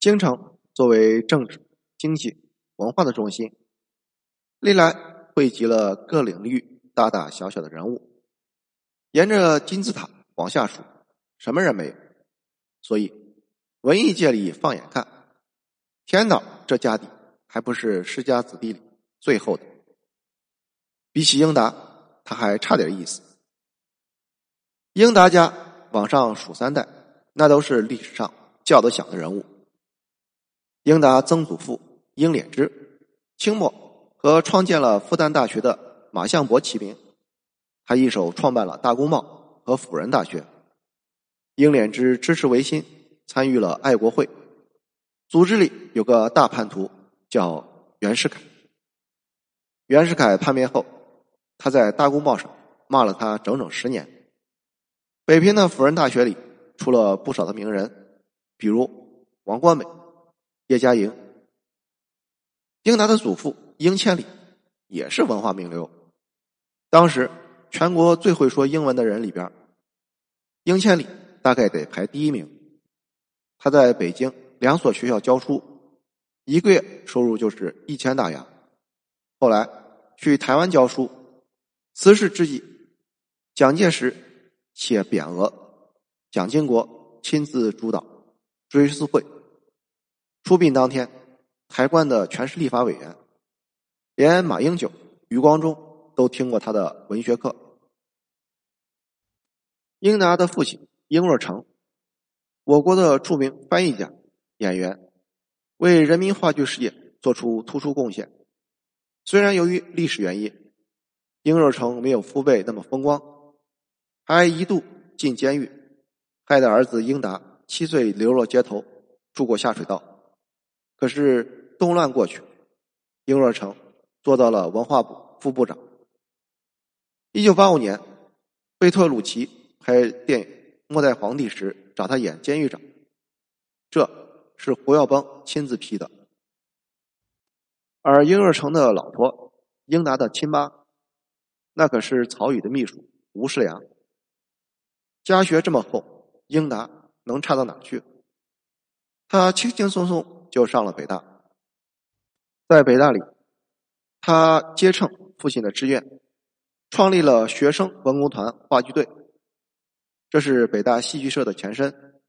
京城作为政治、经济、文化的中心，历来汇集了各领域大大小小的人物。沿着金字塔往下数，什么人没有？所以，文艺界里放眼看，天岛这家底还不是世家子弟里最后的。比起英达，他还差点意思。英达家往上数三代，那都是历史上叫得响的人物。英达曾祖父英敛之，清末和创建了复旦大学的马相伯齐名，他一手创办了大公报和辅仁大学。英敛之支持维新，参与了爱国会，组织里有个大叛徒叫袁世凯。袁世凯叛变后，他在大公报上骂了他整整十年。北平的辅仁大学里出了不少的名人，比如王光美。叶嘉莹、英达的祖父英千里也是文化名流。当时全国最会说英文的人里边，英千里大概得排第一名。他在北京两所学校教书，一个月收入就是一千大洋。后来去台湾教书，辞世之际，蒋介石写匾额，蒋经国亲自主导追思会。出殡当天，抬棺的全是立法委员，连马英九、余光中都听过他的文学课。英达的父亲英若诚，我国的著名翻译家、演员，为人民话剧事业做出突出贡献。虽然由于历史原因，英若诚没有父辈那么风光，还一度进监狱，害得儿子英达七岁流落街头，住过下水道。可是动乱过去，英若诚做到了文化部副部长。一九八五年，贝托鲁奇拍电影《末代皇帝》时找他演监狱长，这是胡耀邦亲自批的。而英若诚的老婆英达的亲妈，那可是曹禺的秘书吴世良。家学这么厚，英达能差到哪去？他轻轻松松。就上了北大，在北大里，他接承父亲的志愿，创立了学生文工团话剧队，这是北大戏剧社的前身。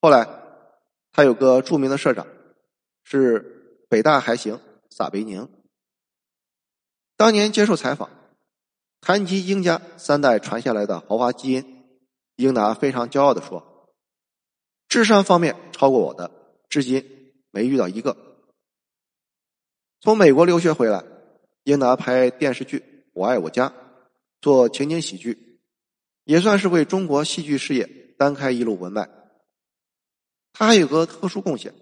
后来，他有个著名的社长，是北大还行撒贝宁。当年接受采访，谈及英家三代传下来的豪华基因，英达非常骄傲的说：“智商方面超过我的，至今。”没遇到一个。从美国留学回来，英达拍电视剧《我爱我家》，做情景喜剧，也算是为中国戏剧事业单开一路文脉。他还有个特殊贡献，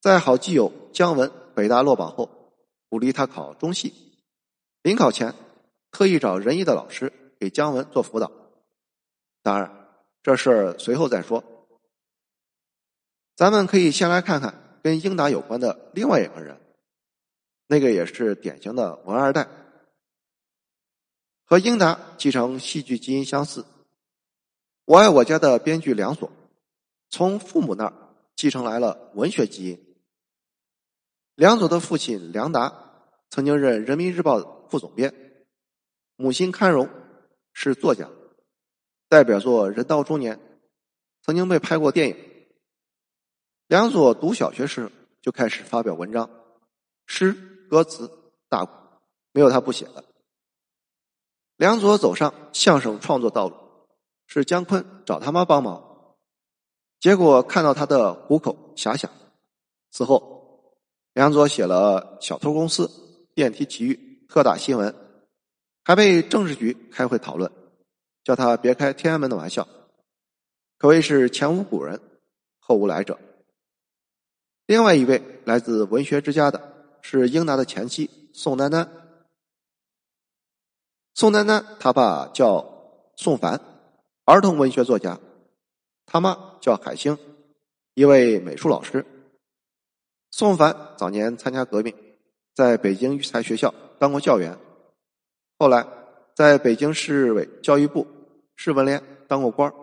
在好基友姜文北大落榜后，鼓励他考中戏。临考前，特意找仁义的老师给姜文做辅导。当然，这事儿随后再说。咱们可以先来看看。跟英达有关的另外一个人，那个也是典型的文二代，和英达继承戏剧基因相似。我爱我家的编剧梁索，从父母那儿继承来了文学基因。梁左的父亲梁达曾经任《人民日报》副总编，母亲堪荣是作家，代表作《人到中年》，曾经被拍过电影。梁左读小学时就开始发表文章，诗歌词大鼓，没有他不写的。梁左走上相声创作道路，是姜昆找他妈帮忙，结果看到他的虎口遐想。此后，梁左写了《小偷公司》《电梯奇遇》《特大新闻》，还被政治局开会讨论，叫他别开天安门的玩笑，可谓是前无古人，后无来者。另外一位来自文学之家的是英达的前妻宋丹丹。宋丹丹他爸叫宋凡，儿童文学作家；他妈叫海星，一位美术老师。宋凡早年参加革命，在北京育才学校当过教员，后来在北京市委教育部市文联当过官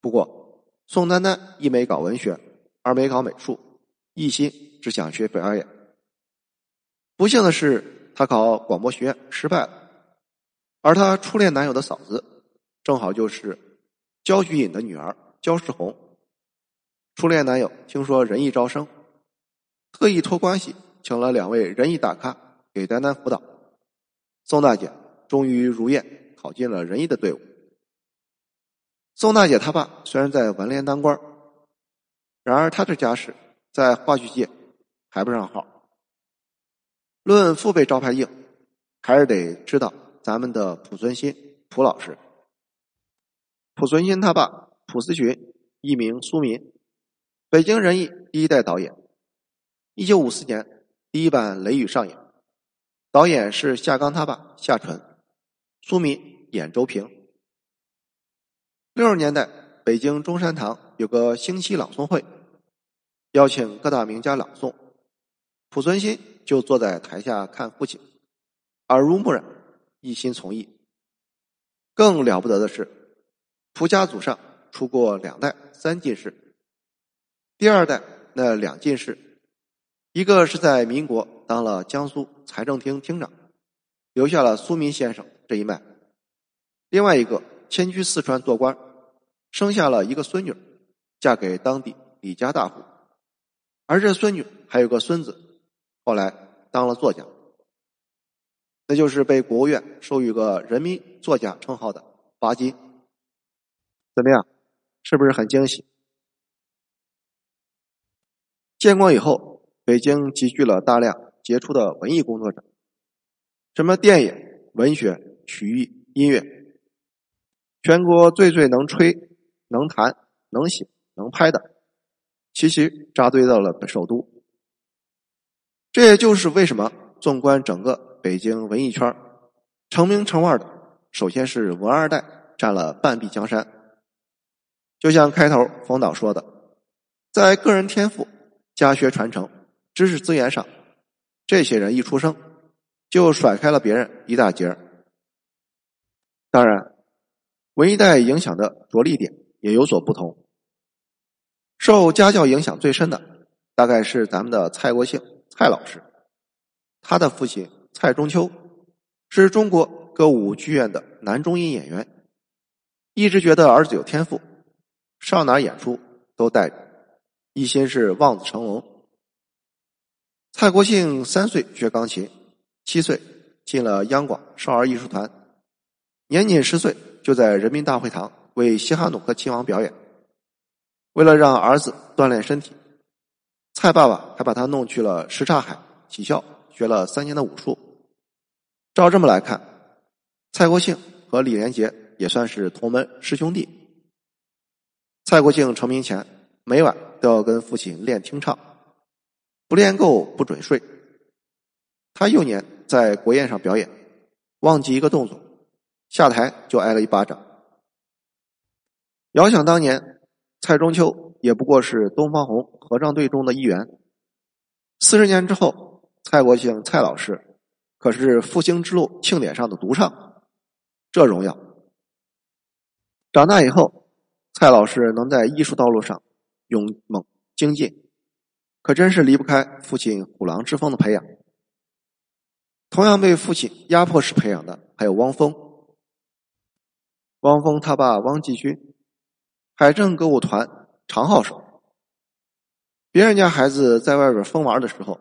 不过，宋丹丹一没搞文学。二没搞美术，一心只想学表演。不幸的是，他考广播学院失败了，而他初恋男友的嫂子，正好就是焦菊隐的女儿焦世红。初恋男友听说仁义招生，特意托关系请了两位仁义大咖给丹丹辅导。宋大姐终于如愿考进了仁义的队伍。宋大姐她爸虽然在文联当官，然而她这家世在话剧界排不上号。论父辈招牌硬，还是得知道咱们的濮存昕濮老师。濮存昕他爸濮思群，艺名苏民。北京人艺第一代导演，一九五四年第一版《雷雨》上映，导演是夏刚他爸夏纯，苏民演周平。六十年代，北京中山堂有个星期朗诵会，邀请各大名家朗诵，濮存昕就坐在台下看父亲，耳濡目染，一心从艺。更了不得的是，蒲家祖上出过两代三进士。第二代那两进士，一个是在民国当了江苏财政厅厅长，留下了苏民先生这一脉；另外一个迁居四川做官，生下了一个孙女，嫁给当地李家大户，而这孙女还有个孙子，后来当了作家，那就是被国务院授予个人民作家称号的巴金。怎么样，是不是很惊喜？建国以后，北京集聚了大量杰出的文艺工作者，什么电影、文学、曲艺、音乐，全国最最能吹、能弹、能写、能拍的，齐齐扎堆到了首都。这也就是为什么，纵观整个北京文艺圈，成名成腕的，首先是文二代占了半壁江山。就像开头冯导说的，在个人天赋。家学传承、知识资源上，这些人一出生就甩开了别人一大截当然，文艺代影响的着力点也有所不同。受家教影响最深的，大概是咱们的蔡国庆蔡老师。他的父亲蔡中秋是中国歌舞剧院的男中音演员，一直觉得儿子有天赋，上哪演出都带着。一心是望子成龙。蔡国庆三岁学钢琴，七岁进了央广少儿艺术团，年仅十岁就在人民大会堂为西哈努克亲王表演。为了让儿子锻炼身体，蔡爸爸还把他弄去了什刹海体校学了三年的武术。照这么来看，蔡国庆和李连杰也算是同门师兄弟。蔡国庆成名前。每晚都要跟父亲练听唱，不练够不准睡。他幼年在国宴上表演，忘记一个动作，下台就挨了一巴掌。遥想当年，蔡中秋也不过是东方红合唱队中的一员。四十年之后，蔡国庆蔡老师可是复兴之路庆典上的独唱，这荣耀。长大以后，蔡老师能在艺术道路上。勇猛精进，可真是离不开父亲虎狼之风的培养。同样被父亲压迫式培养的还有汪峰。汪峰他爸汪继军，海政歌舞团长号手。别人家孩子在外边疯玩的时候，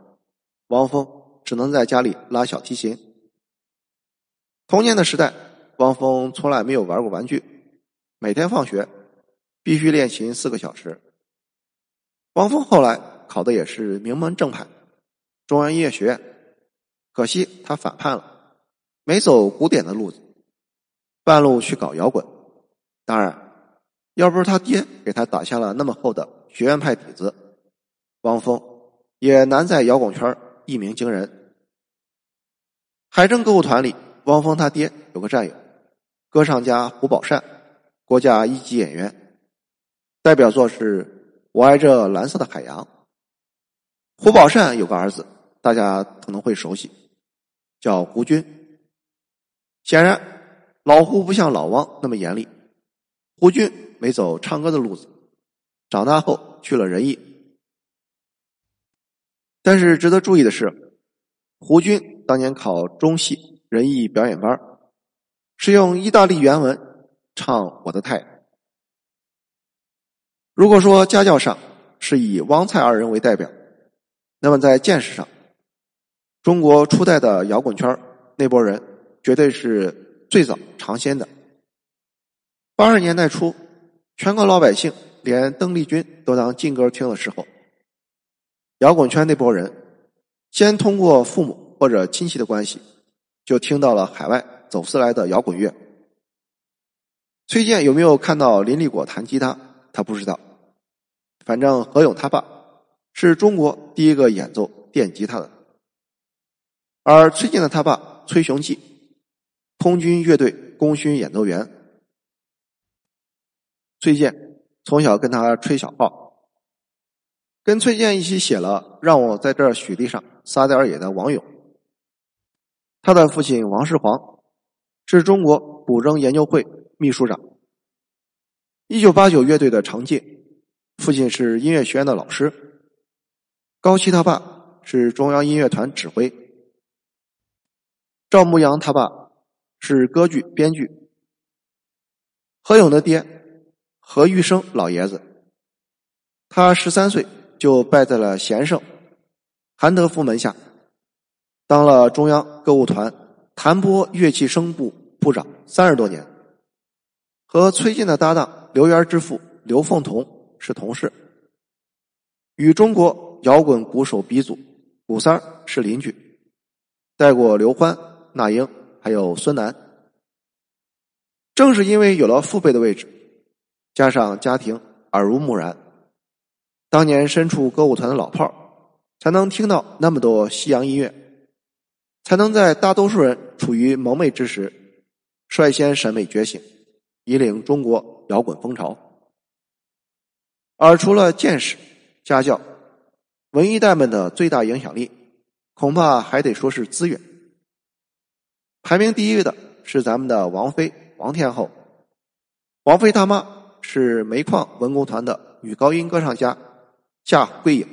汪峰只能在家里拉小提琴。童年的时代，汪峰从来没有玩过玩具，每天放学必须练琴四个小时。汪峰后来考的也是名门正派，中央音乐学院，可惜他反叛了，没走古典的路子，半路去搞摇滚。当然，要不是他爹给他打下了那么厚的学院派底子，汪峰也难在摇滚圈一鸣惊人。海政歌舞团里，汪峰他爹有个战友，歌唱家胡宝善，国家一级演员，代表作是。我爱这蓝色的海洋。胡宝善有个儿子，大家可能会熟悉，叫胡军。显然，老胡不像老汪那么严厉。胡军没走唱歌的路子，长大后去了仁义，但是值得注意的是，胡军当年考中戏人艺表演班，是用意大利原文唱《我的太阳》。如果说家教上是以汪蔡二人为代表，那么在见识上，中国初代的摇滚圈那波人绝对是最早尝鲜的。八十年代初，全国老百姓连邓丽君都当劲歌听的时候，摇滚圈那波人先通过父母或者亲戚的关系，就听到了海外走私来的摇滚乐。崔健有没有看到林立果弹吉他？他不知道。反正何勇他爸是中国第一个演奏电吉他的，而崔健的他爸崔雄记，空军乐队功勋演奏员。崔健从小跟他吹小号，跟崔健一起写了《让我在这雪地上撒点野》的王勇。他的父亲王世煌是中国古筝研究会秘书长。一九八九乐队的常进。父亲是音乐学院的老师，高七他爸是中央音乐团指挥，赵牧阳他爸是歌剧编剧，何勇的爹何玉生老爷子，他十三岁就拜在了贤圣韩德福门下，当了中央歌舞团弹拨乐器声部部长三十多年，和崔健的搭档刘源之父刘凤桐。是同事，与中国摇滚鼓手鼻祖古三是邻居，带过刘欢、那英，还有孙楠。正是因为有了父辈的位置，加上家庭耳濡目染，当年身处歌舞团的老炮儿，才能听到那么多西洋音乐，才能在大多数人处于蒙昧之时，率先审美觉醒，引领中国摇滚风潮。而除了见识、家教，文艺代们的最大影响力，恐怕还得说是资源。排名第一的是咱们的王菲，王天后。王菲大妈是煤矿文工团的女高音歌唱家夏桂颖。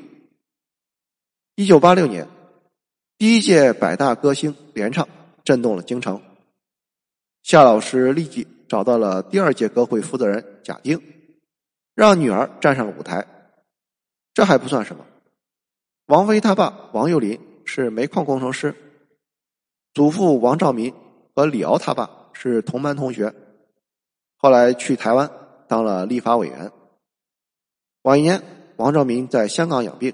一九八六年，第一届百大歌星联唱震动了京城，夏老师立即找到了第二届歌会负责人贾丁。让女儿站上了舞台，这还不算什么。王菲他爸王佑林是煤矿工程师，祖父王兆民和李敖他爸是同班同学，后来去台湾当了立法委员。晚年，王兆民在香港养病，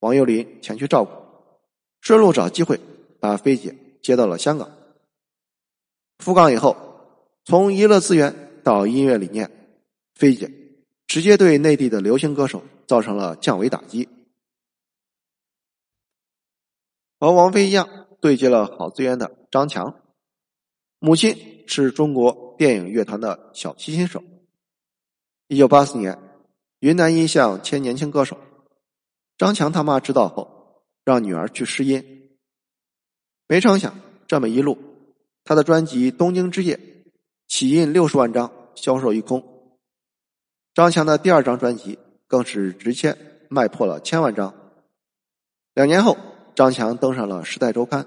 王佑林前去照顾，顺路找机会把菲姐接到了香港。赴港以后，从娱乐资源到音乐理念，菲姐。直接对内地的流行歌手造成了降维打击。和王菲一样对接了好资源的张强，母亲是中国电影乐团的小提琴手。一九八四年，云南音像签年轻歌手，张强他妈知道后，让女儿去试音。没成想，这么一路，他的专辑《东京之夜》起印六十万张，销售一空。张强的第二张专辑更是直接卖破了千万张。两年后，张强登上了《时代周刊》。